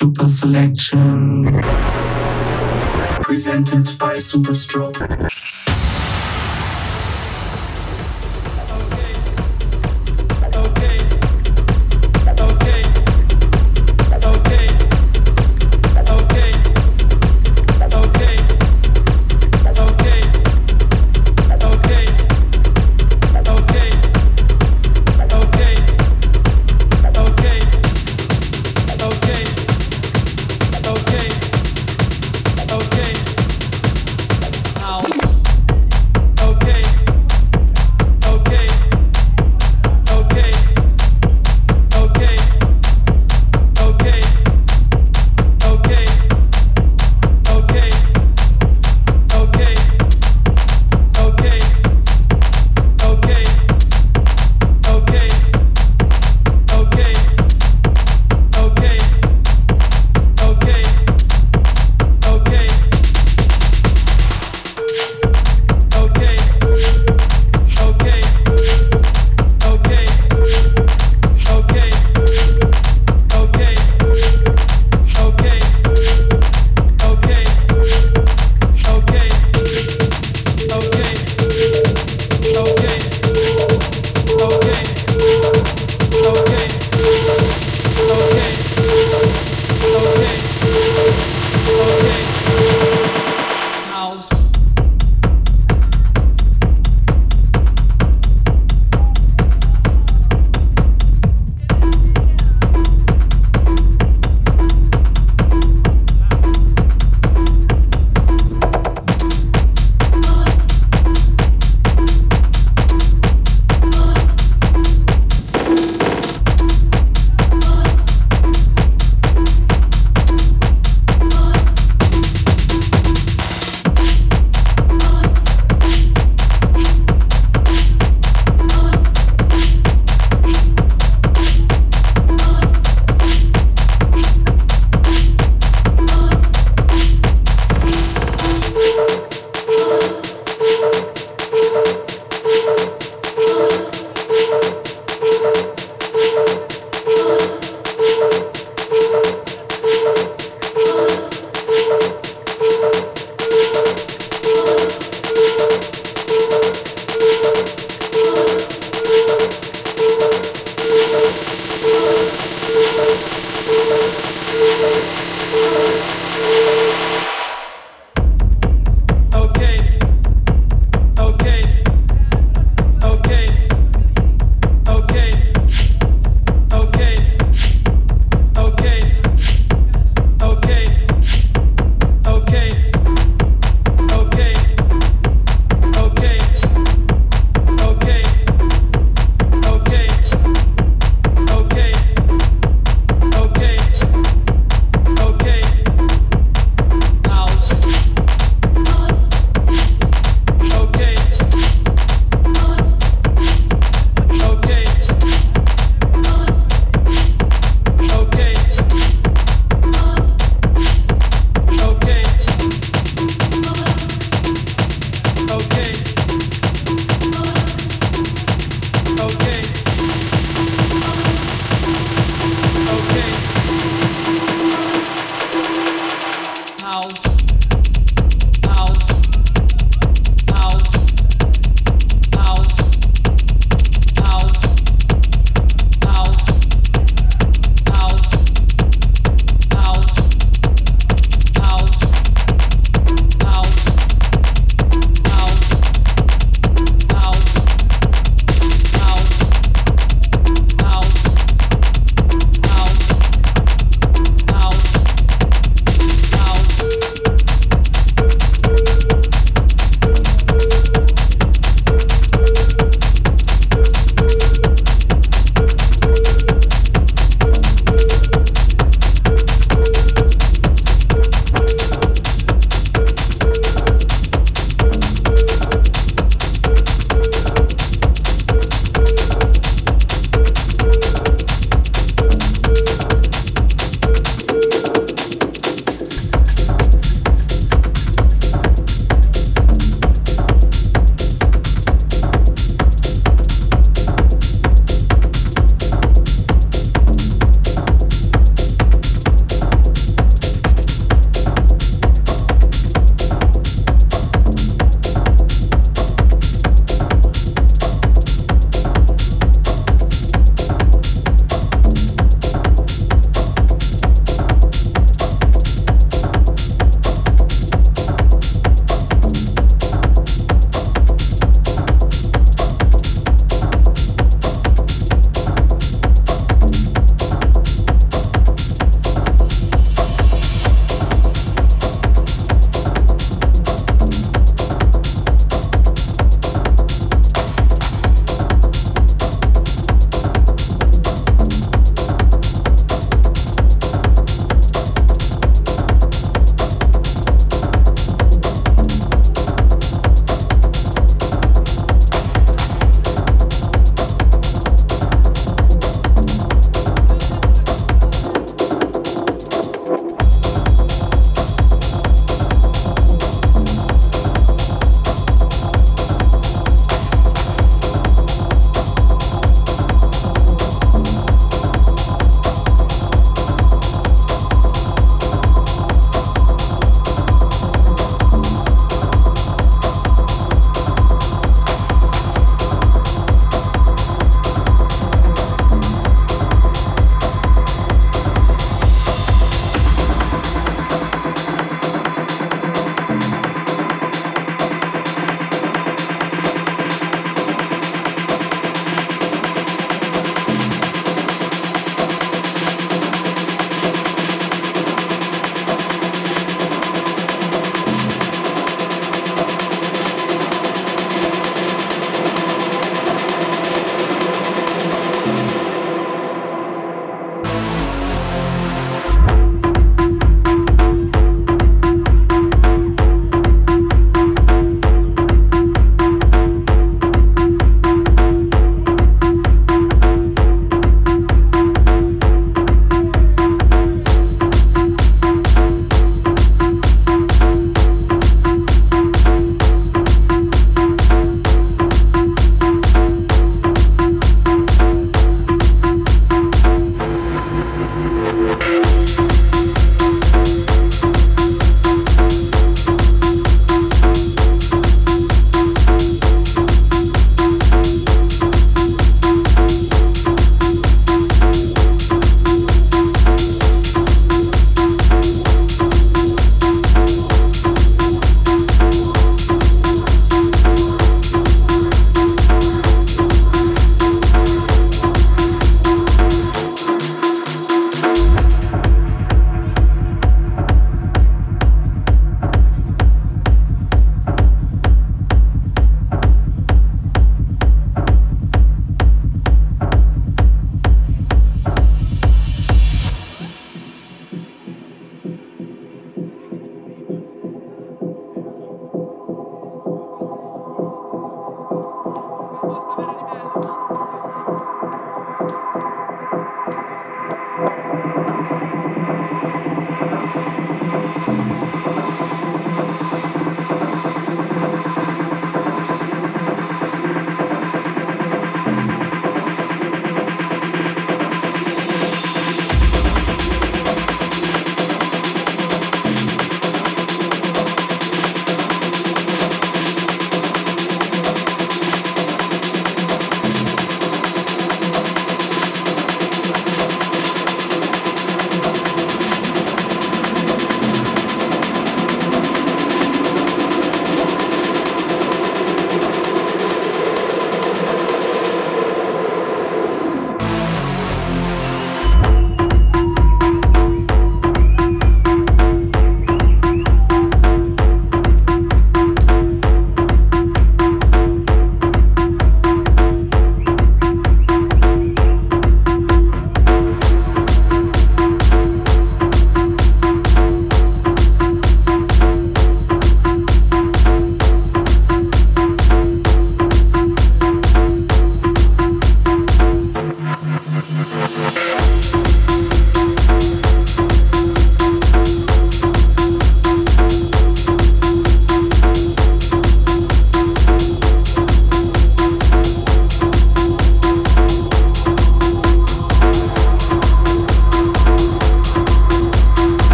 Super Selection. Presented by Superstroke.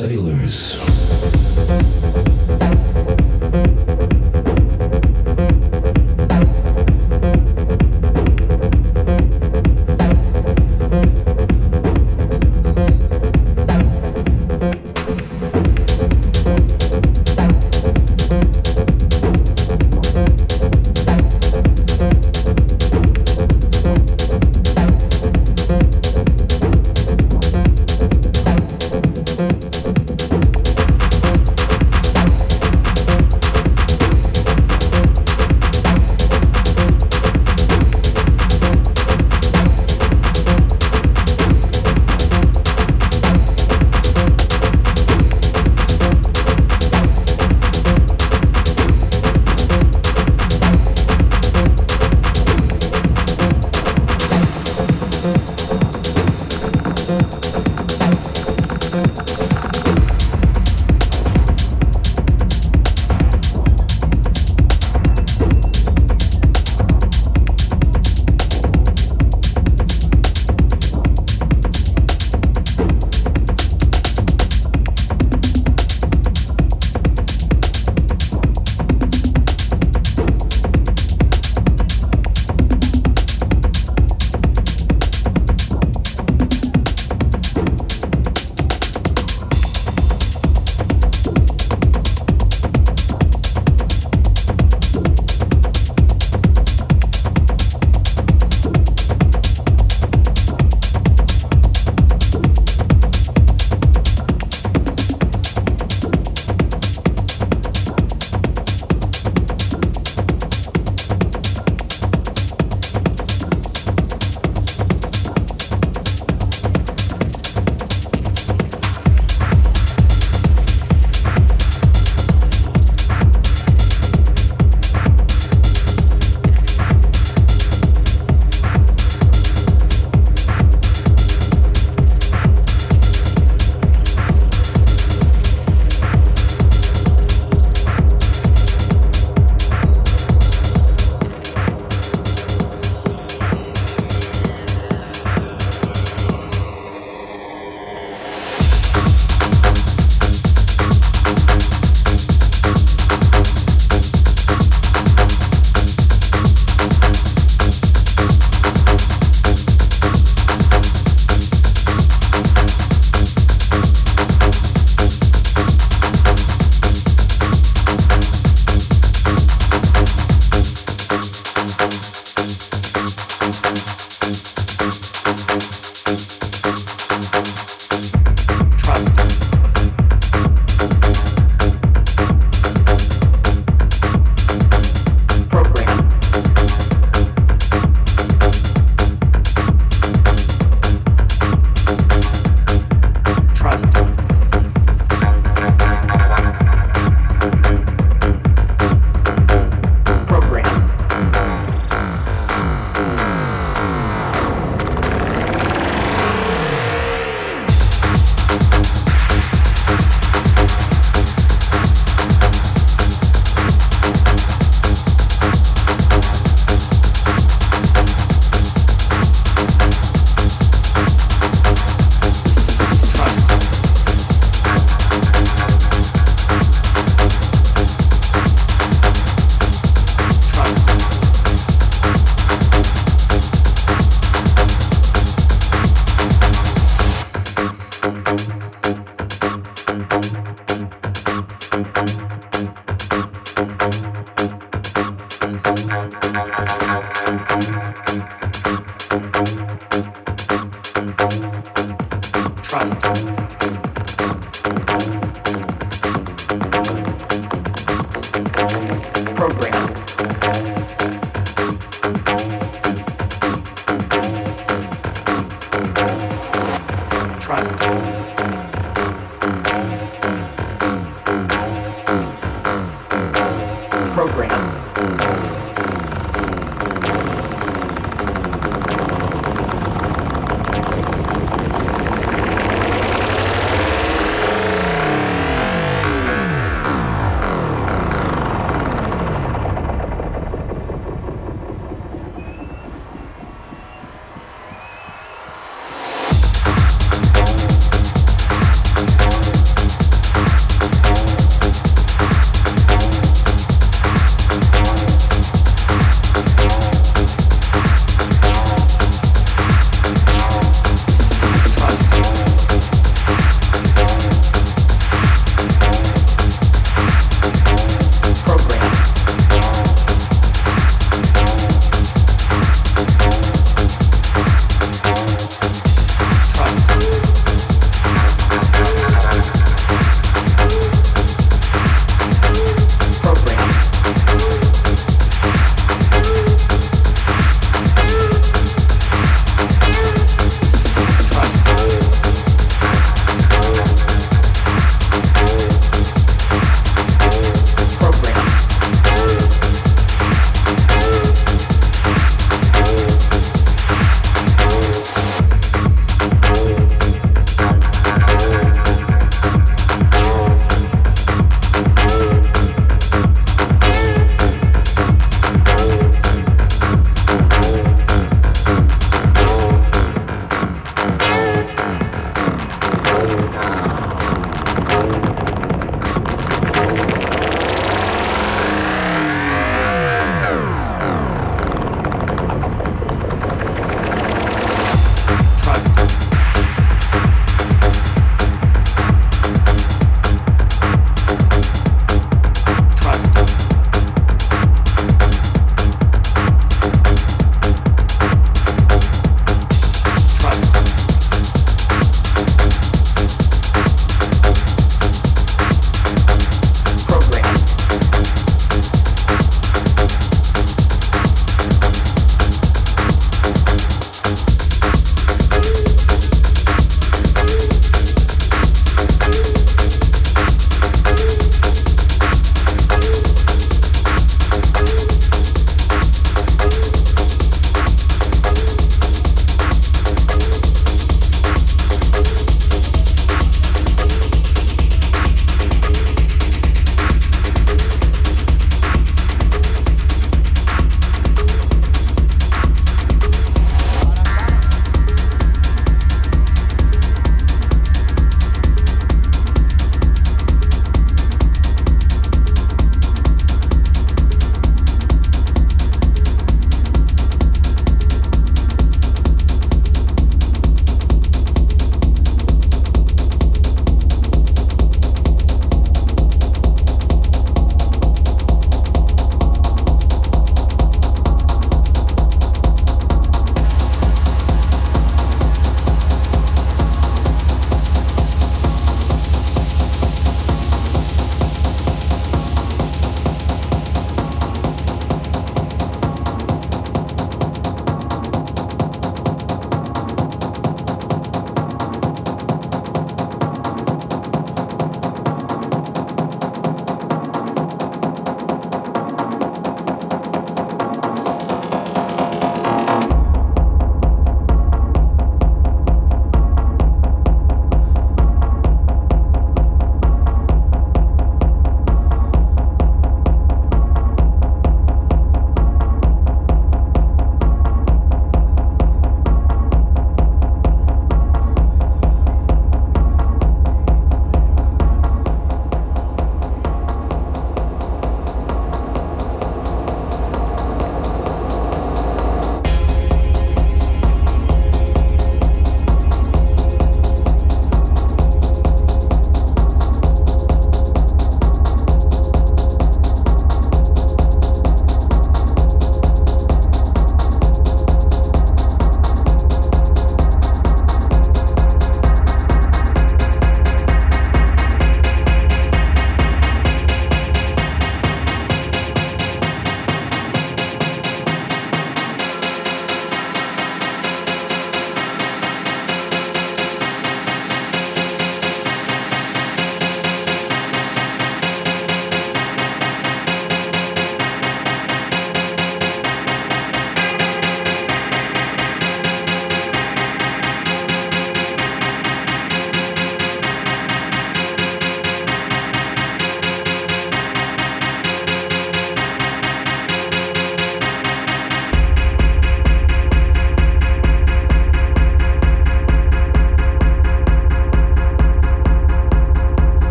cellulose.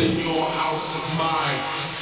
Then your house is mine.